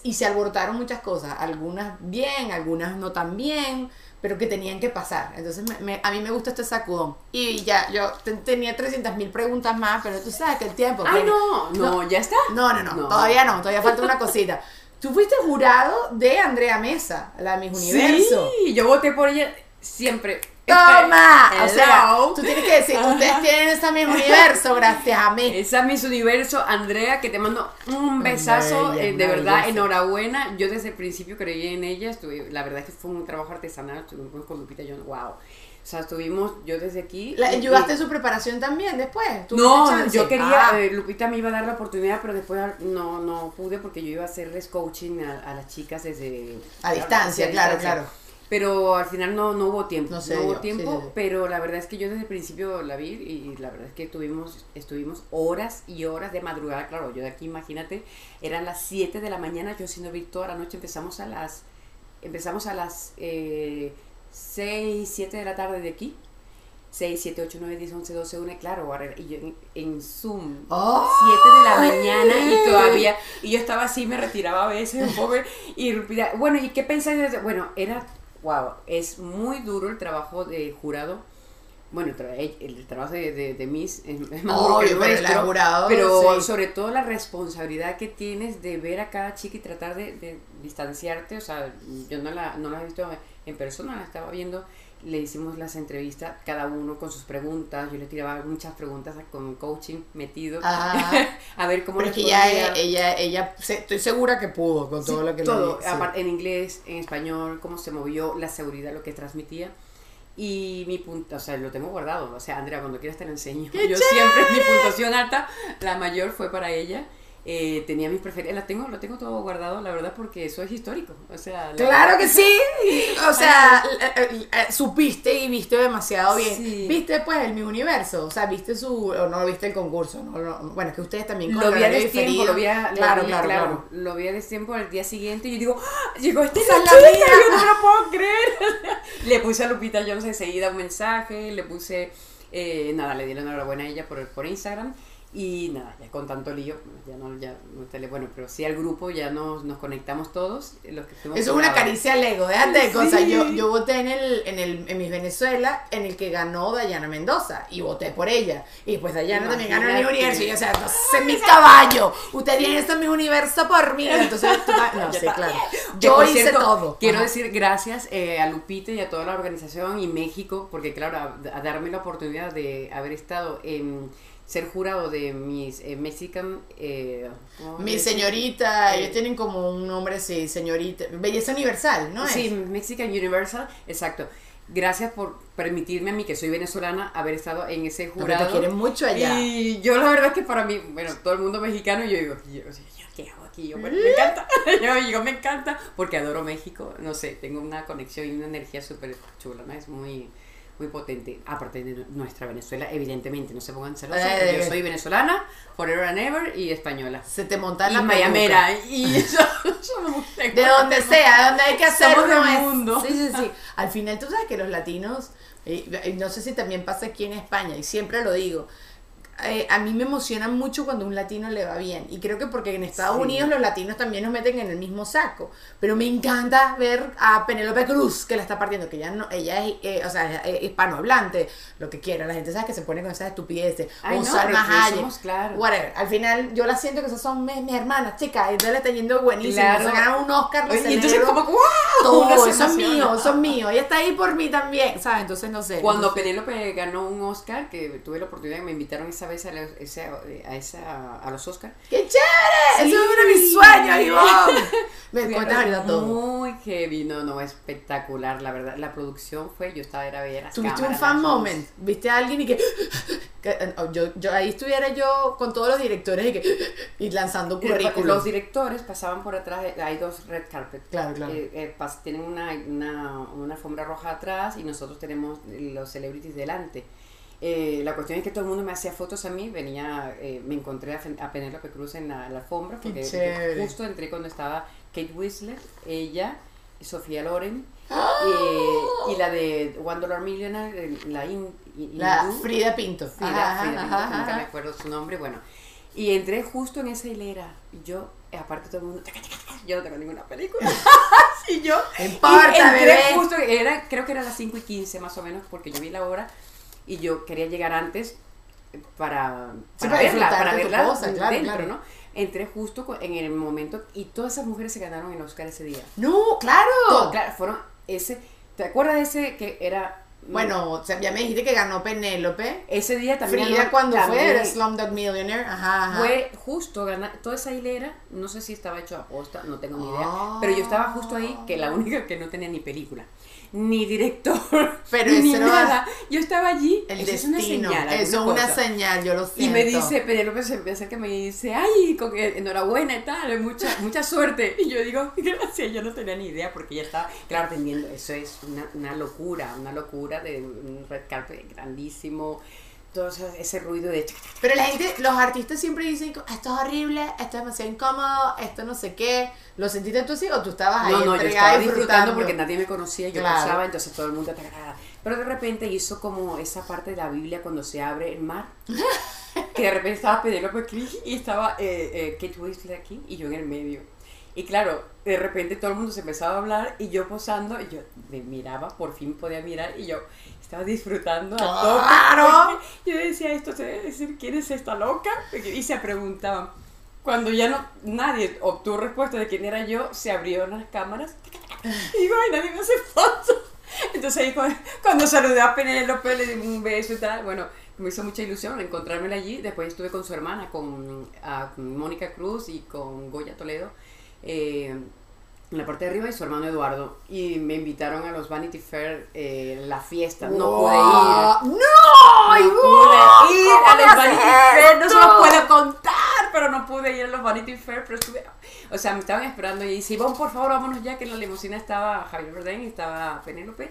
y se alborotaron muchas cosas, algunas bien, algunas no tan bien, pero que tenían que pasar. Entonces a mí me gusta este sacudón. Y ya, yo tenía 300 mil preguntas más, pero tú sabes que el tiempo... Ay, no, no, ya está. No, no, no, todavía no, todavía falta una cosita. Tú fuiste jurado de Andrea Mesa, la Miss Universo. Sí, yo voté por ella siempre. ¡Toma! O sea, tú tienes que decir, ustedes tienen esa Miss Universo gracias a mí. Esa Miss Universo, Andrea, que te mando un besazo, eh, de verdad, enhorabuena. Yo desde el principio creí en ella, estuve, la verdad es que fue un trabajo artesanal, estuvimos con Lupita yo, wow. O sea, estuvimos, yo desde aquí. ¿La, ¿Ayudaste en su preparación también después? No, yo quería, ah. eh, Lupita me iba a dar la oportunidad, pero después no, no pude porque yo iba a hacerles coaching a, las chicas desde... A distancia, claro, claro. Pero al final no, no hubo tiempo. No, hubo tiempo, pero la verdad es que yo desde el principio la vi y la verdad es que tuvimos, estuvimos horas y horas de madrugada. Claro, yo de aquí, imagínate, eran las 7 de la mañana, yo siendo vi toda la noche, empezamos a las, empezamos a las eh, 6, 7 de la tarde de aquí. 6, 7, 8, 9, 10, 11, 12, 1, claro, y yo en, Zoom, 7 de la mañana y todavía, y yo estaba así, me retiraba a veces un poco, y bueno, ¿y qué pensáis? Bueno, era wow, es muy duro el trabajo de jurado. Bueno, el, trabajo de, de, Miss es, más duro que nuestro, pero, sobre todo la responsabilidad que tienes de ver a cada chica y tratar de, distanciarte. O sea, yo no la, no la he visto en persona, la estaba viendo le hicimos las entrevistas, cada uno con sus preguntas, yo le tiraba muchas preguntas con coaching metido, a ver cómo Pero que ella, ella, ella, estoy segura que pudo con todo lo que todo, le en inglés, en español, cómo se movió, la seguridad, lo que transmitía. Y mi punto, o sea, lo tengo guardado. O sea, Andrea, cuando quieras te lo enseño. Yo siempre, mi puntuación alta, la mayor fue para ella. Eh, tenía mis preferencias, la tengo, lo tengo todo guardado, la verdad, porque eso es histórico. O sea, claro que sí. O sea, eh, eh, supiste y viste demasiado bien. Viste pues el mi universo, o sea, viste su, o no viste el concurso, no, bueno, es que ustedes también lo vi a destiempo, lo vi a, claro, lo vi, claro, claro, lo vi a destiempo al día siguiente y yo digo, ¡Ah! llegó este es la chica, yo no lo puedo creer. le puse a Lupita Jones enseguida un mensaje, le puse, nada, le di la enhorabuena a ella por, por Instagram y nada, ya con tanto lío, ya no, ya no bueno, pero sí al grupo ya nos, nos conectamos todos. Los que Eso es una caricia al ego, déjate de cosas. Yo, yo voté en el, en el, en mi Venezuela, en el que ganó Dayana Mendoza, y voté por ella. Y pues Dayana también ganó en mi universo, y o sea, entonces mi caballo, usted tiene esto en mi universo por mí. Entonces, no, sí, claro. Yo hice todo. Quiero decir gracias eh, a Lupita y a toda la organización y México, porque claro, a darme la oportunidad de haber estado en ser jurado de mis eh, Mexican... Eh, mi señorita, ellos tienen como un nombre así, señorita, belleza universal, ¿no? Sí, Mexican Universal, exacto. gracias por permitirme a mí, que soy venezolana, haber estado en ese jurado. te quieren mucho allá. Y yo la verdad es que para mí, bueno, todo el mundo mexicano, yo digo, yo, yo, ¿qué hago aquí? Yo, bueno, me encanta, yo, yo me encanta, porque adoro México, no sé, tengo una conexión y una energía súper chula, ¿no? Es muy, muy potente, aparte de nuestra Venezuela, evidentemente, no se pongan celosos, Eh, porque eh. yo soy venezolana, forever and ever, y española. Se te monta Y la mayamera, y eso, somos De donde sea, de donde hay que hacerlo. Del es- mundo. Sí, sí, sí. Al final tú sabes que los latinos, eh, y no sé si también pasa aquí en España, y siempre lo digo, eh, a mí me emociona mucho cuando a un latino le va bien. Y creo que porque en Estados Sí. Unidos los latinos también nos meten en el mismo saco. Pero me encanta ver a Penélope Cruz que la está partiendo, que ya no, ella es, eh, o sea, es hispanohablante, lo que quiera. La gente sabe que se pone con esas estupideces. Ay, o no, somos, claro. Whatever. Al final yo la siento que esas son mis, mis hermanas, chicas. Entonces le está yendo buenísimo. Claro. Se ganaron un Oscar. los Y entonces como, ¡wow! Todo, se son emociona. míos, son míos. Ella está ahí por mí también, ¿sabes? Entonces no sé. Cuando Penélope ganó un Oscar, que tuve la oportunidad, me invitaron esa vez a, los- ese- a, esa, a los Oscars. ¡Qué chévere! Sí. Eso es uno de mis sueños, Ivonne. Me cuentas todo. Muy heavy, no, no, espectacular, la verdad. La producción fue, yo estaba, era ver Tuviste un fan moment. Viste a alguien y que. que, eh, yo, yo ahí estuviera yo con todos los directores y que. Y lanzando Y Los currículum. directores pasaban por atrás, eh, hay dos red carpet. Claro, claro. Eh, eh, pas- tienen una, una, una alfombra roja atrás y nosotros tenemos los celebrities delante. Eh, la cuestión es que todo el mundo me hacía fotos a mí, venía, eh, me encontré a, a Penélope Cruz en la, la alfombra, porque justo entré cuando estaba Kate Whistler, ella, Sofía Loren, ¡Ah! eh, y la de One Dollar Millionaire, eh, la, in, in- La hindú. Frida Pinto. Frida, Ajá, Frida, ajá, Pinto, ajá, nunca me acuerdo su nombre, bueno. Y entré justo en esa hilera. y Yo, eh, aparte todo el mundo, yo no tengo ninguna película. y yo, importa, y entré bebé. justo, era, creo que era las 5 y 15 más o menos, porque yo vi la hora y yo quería llegar antes para, Sí, para para verla, para verla cosa, dentro, claro. ¿no? Entré justo en el momento y todas esas mujeres se ganaron el Oscar ese día. No, claro. Todo, claro, fueron ese, ¿te acuerdas de ese que era... Bueno, o sea, ya me dijiste que ganó Penélope. ese día también... Frida ganó- cuando fue Slumdog Millionaire. Ajá, ajá. Fue justo ganar toda esa hilera, no sé si estaba hecho a posta, no tengo ni idea, Ah. pero yo estaba justo ahí, que la única que no tenía ni película, ni director, Pero ni eso nada. Yo estaba allí, El eso destino. es una señal. Eso es una cosa. señal, yo lo siento. Y me dice, Penélope se acerca y me dice, ay, con- enhorabuena y tal, mucha, mucha suerte. Y yo digo, gracias, yo no tenía ni idea porque ya estaba, claro, atendiendo, eso es una, una locura, una locura de un red carpet grandísimo, todo ese, ruido de... Pero la gente, los artistas siempre dicen, esto es horrible, esto es demasiado incómodo, esto no sé qué. ¿Lo sentiste tú así o tú estabas ahí No, no, yo estaba disfrutando porque nadie me conocía, yo Claro. pasaba, entonces todo el mundo te agarraba. Pero de repente hizo como esa parte de la Biblia cuando se abre el mar, que de repente estaba Penélope Cruz y estaba eh, eh, Kate Winslet aquí y yo en el medio. Y claro, de repente todo el mundo se empezaba a hablar y yo posando, y yo me miraba, por fin podía mirar y yo estaba disfrutando a tope. ¡Claro! Yo decía, esto se debe decir, ¿quién es esta loca? Y se preguntaban. Cuando ya no nadie obtuvo respuesta de quién era yo, se abrieron las cámaras. Y digo, ay, nadie me hace foto. Entonces ahí cuando, cuando saludé a Penélope, le di un beso y tal. Bueno, me hizo mucha ilusión encontrármela allí. Después estuve con su hermana, con, ah, con Mónica Cruz y con Goya Toledo. Eh, en la parte de arriba y su hermano Eduardo. Y me invitaron a los Vanity Fair, eh, la fiesta. No Wow. pude ir. ¡No! No pude ir ¿cómo a los Vanity Fair, no se los puedo contar, pero no pude ir a los Vanity Fair, pero estuve, o sea, me estaban esperando y dice, Ivonne, por favor, vámonos ya, que en la limusina estaba Javier Bardem y estaba Penélope.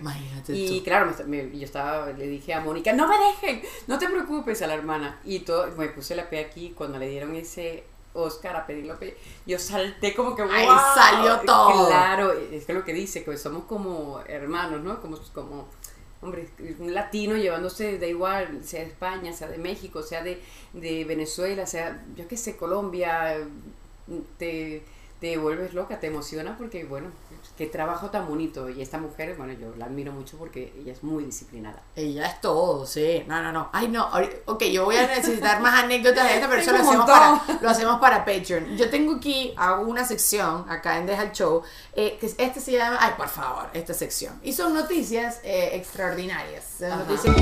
Y tú. claro, me- me- yo estaba, le dije a Mónica, no me dejen, no te preocupes a la hermana. Y todo, me puse la P aquí cuando le dieron ese Oscar a Penélope, yo salté como que Ahí ¡wow! salió todo. Claro, es que lo que dice, que somos como hermanos, ¿no? Como, como hombre, un latino llevándose, da igual, sea de España, sea de México, sea de, de Venezuela, sea, yo qué sé, Colombia, te, te vuelves loca, te emociona porque, bueno, qué trabajo tan bonito. Y esta mujer, bueno, yo la admiro mucho porque ella es muy disciplinada. Ella es todo, sí. No, no, no. Ay, no. Ok, yo voy a necesitar más anécdotas de esto, pero eso lo hacemos, para, lo hacemos para Patreon. Yo tengo aquí, hago una sección acá en Deja el Show, eh, que es- este se llama, ay, por favor, esta sección. Y son noticias eh, extraordinarias. Son noticias...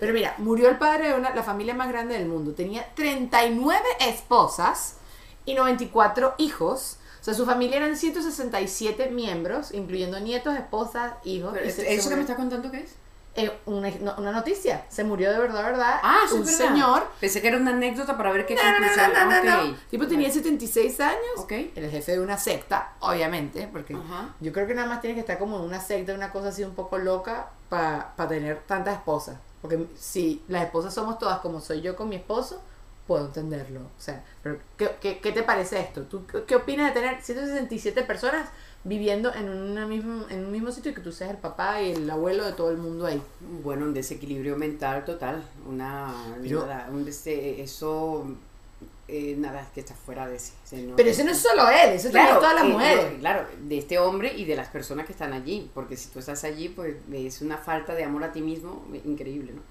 Pero mira, murió el padre de una, la familia más grande del mundo. Tenía 39 esposas y 94 hijos O sea, su familia eran 167 miembros, incluyendo nietos, esposas, hijos. Pero y ¿Eso se- se que me estás contando qué es? eh, una, una noticia. Se murió de verdad, verdad. Ah, un verdad. señor. Pensé que era una anécdota para ver qué No, conclusión. no, no, no, Ok. no. Tipo tenía 76 años. Ok. El jefe de una secta, obviamente, porque Ajá. yo creo que nada más tiene que estar como en una secta, una cosa así un poco loca para tener tantas esposas. Porque si las esposas somos todas como soy yo con mi esposo, puedo entenderlo. O sea, pero ¿qué, qué, qué te parece esto? ¿Tú qué, qué opinas de tener 167 personas viviendo en, una mismo, en un mismo sitio y que tú seas el papá y el abuelo de todo el mundo ahí? Bueno, un desequilibrio mental total. Una. Nada, un dese- eso. Eh, nada, que está fuera de no- Pero eso no es solo él, eso también es todas las eh, mujeres. no, claro, de este hombre y de las personas que están allí, porque si tú estás allí, pues es una falta de amor a ti mismo eh, increíble, ¿no?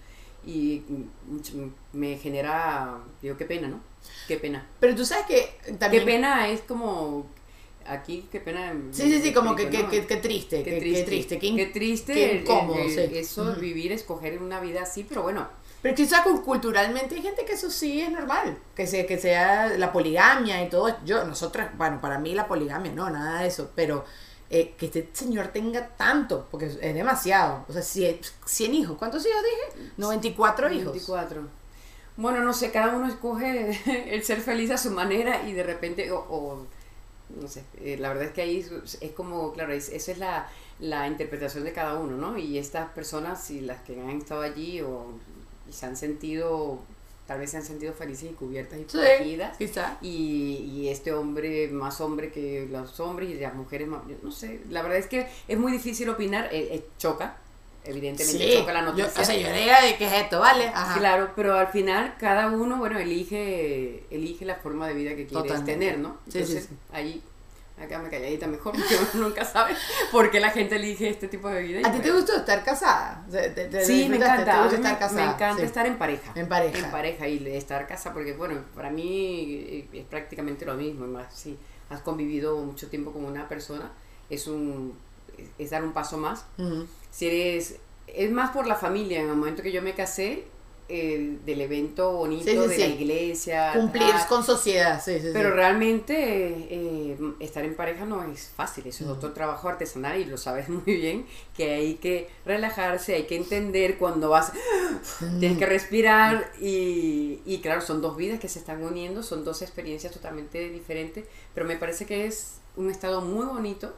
Y mm, mucho- me genera, digo, qué pena, ¿no? Qué pena. Pero tú sabes que también... Qué pena es como, aquí, qué pena. Sí, sí, sí, como que, ¿no? que, que triste, Qué triste, que triste, qué triste, qué el- incómodo, el- sí. eso, Ujú. vivir, escoger una vida así, pero bueno, Pero quizás culturalmente hay gente que eso sí es normal, que sea, que sea la poligamia y todo. Yo, nosotras, bueno, para mí la poligamia, no, nada de eso, pero eh, que este señor tenga tanto, porque es demasiado. O sea, 100, 100 hijos, ¿cuántos hijos dije? 94 hijos. 24. Bueno, no sé, cada uno escoge el ser feliz a su manera y de repente, o, no sé, eh, la verdad es que ahí es, como, claro, es- esa es la, la interpretación de cada uno, ¿no? Y estas personas, y las que han estado allí o y se han sentido, tal vez se han sentido felices y cubiertas y Sí, protegidas. Y, y este hombre más hombre que los hombres y las mujeres más, yo no sé, la verdad es que es muy difícil opinar, eh, eh, choca, evidentemente Sí, choca la yo, noticia. o sea, yo diría, ¿qué es esto? ¿Vale? Ajá. Claro, pero al final cada uno, bueno, elige elige la forma de vida que Totalmente. tener, ¿no? Entonces, sí. ahí, acá me calladita mejor, porque uno nunca sabe por qué la gente elige este tipo de vida. ¿A ti te gustó estar casada? Te- te Sí, me encanta. ¿Te a gusta estar casada? me encanta Sí. estar en pareja. En pareja. En pareja y estar casa, porque bueno, para mí eh, es prácticamente lo mismo. Más si has convivido mucho tiempo con una persona, es un es dar un paso más. Ujú. Si eres, es más por la familia. En el momento que yo me casé, eh, del evento bonito Sí, sí, de sí. la iglesia. Cumplir tal, con sociedad, sí, sí, pero realmente eh, estar en pareja no es fácil, eso es otro trabajo artesanal y lo sabes muy bien, que hay que relajarse, hay que entender cuando vas, tienes que respirar y, y claro, son dos vidas que se están uniendo, son dos experiencias totalmente diferentes, pero me parece que es un estado muy bonito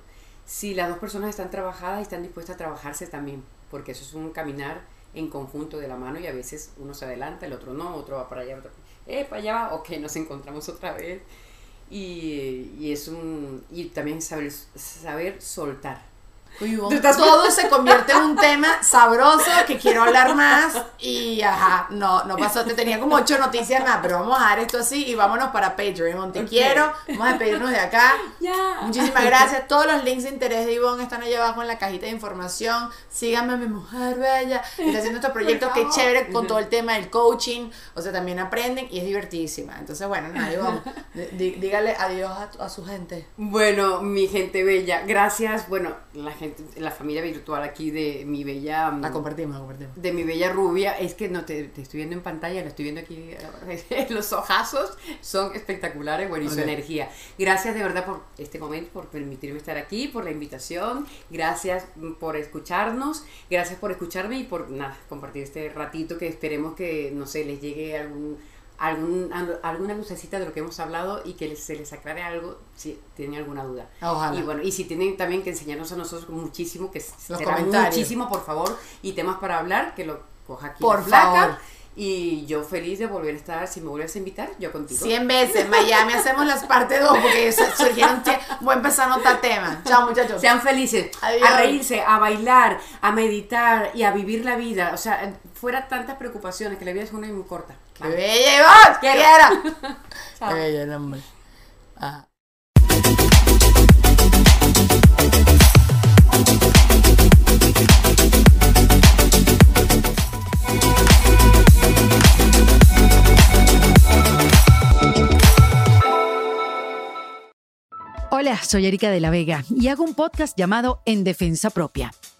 si las dos personas están trabajadas y están dispuestas a trabajarse también, porque eso es un caminar en conjunto de la mano y a veces uno se adelanta, el otro no, otro va para allá, otro eh, para allá va, ok, nos encontramos otra vez. Y, y es un y también saber saber soltar Uy, estás- todo se convierte en un tema sabroso que quiero hablar más y ajá, no, no pasó, te tenía como ocho noticias más, pero vamos a dar esto así y vámonos para Patreon, te quiero, vamos a despedirnos de acá. Muchísimas gracias. Todos los links de interés de Ivonne están allá abajo en la cajita de información. Síganme a mi mujer bella. Está haciendo estos proyectos que chévere con todo el tema del coaching. O sea, también aprenden y es divertidísima. Entonces, bueno, nada, Ivonne, dí- dígale adiós a, a su gente. bueno mi gente bella gracias bueno la gente la familia virtual aquí de mi bella La compartimos, la compartimos. de mi bella rubia es que no te, te estoy viendo en pantalla, la estoy viendo aquí. Los ojazos son espectaculares, bueno, y su energía. Gracias de verdad por este momento, por permitirme estar aquí, por la invitación. Gracias mm, por escucharnos, gracias por escucharme y por nada, compartir este ratito que esperemos que, no sé, les llegue algún. Algún, al- alguna lucecita de lo que hemos hablado y que se les aclare algo si tienen alguna duda. Ojalá. Y bueno, y si tienen también que enseñarnos a nosotros muchísimo, que será comentarios. muchísimo, por favor, y temas para hablar, que lo coja aquí Por la flaca. favor. Y yo feliz de volver a estar, si me vuelves a invitar, yo contigo. 100 veces. Miami hacemos las parte 2 porque su- surgieron. Voy a empezar a temas. Chao, muchachos. Sean felices, Adiós. a reírse, a bailar, a meditar y a vivir la vida. O sea, fuera tantas preocupaciones, que la vida es una y muy corta. ¡Qué bella, Ivonne! Quiero. ¡Quiera! Chao. ¡Qué bella el hombre! Ah. Hola, soy Erika de la Vega y hago un podcast llamado En Defensa Propia,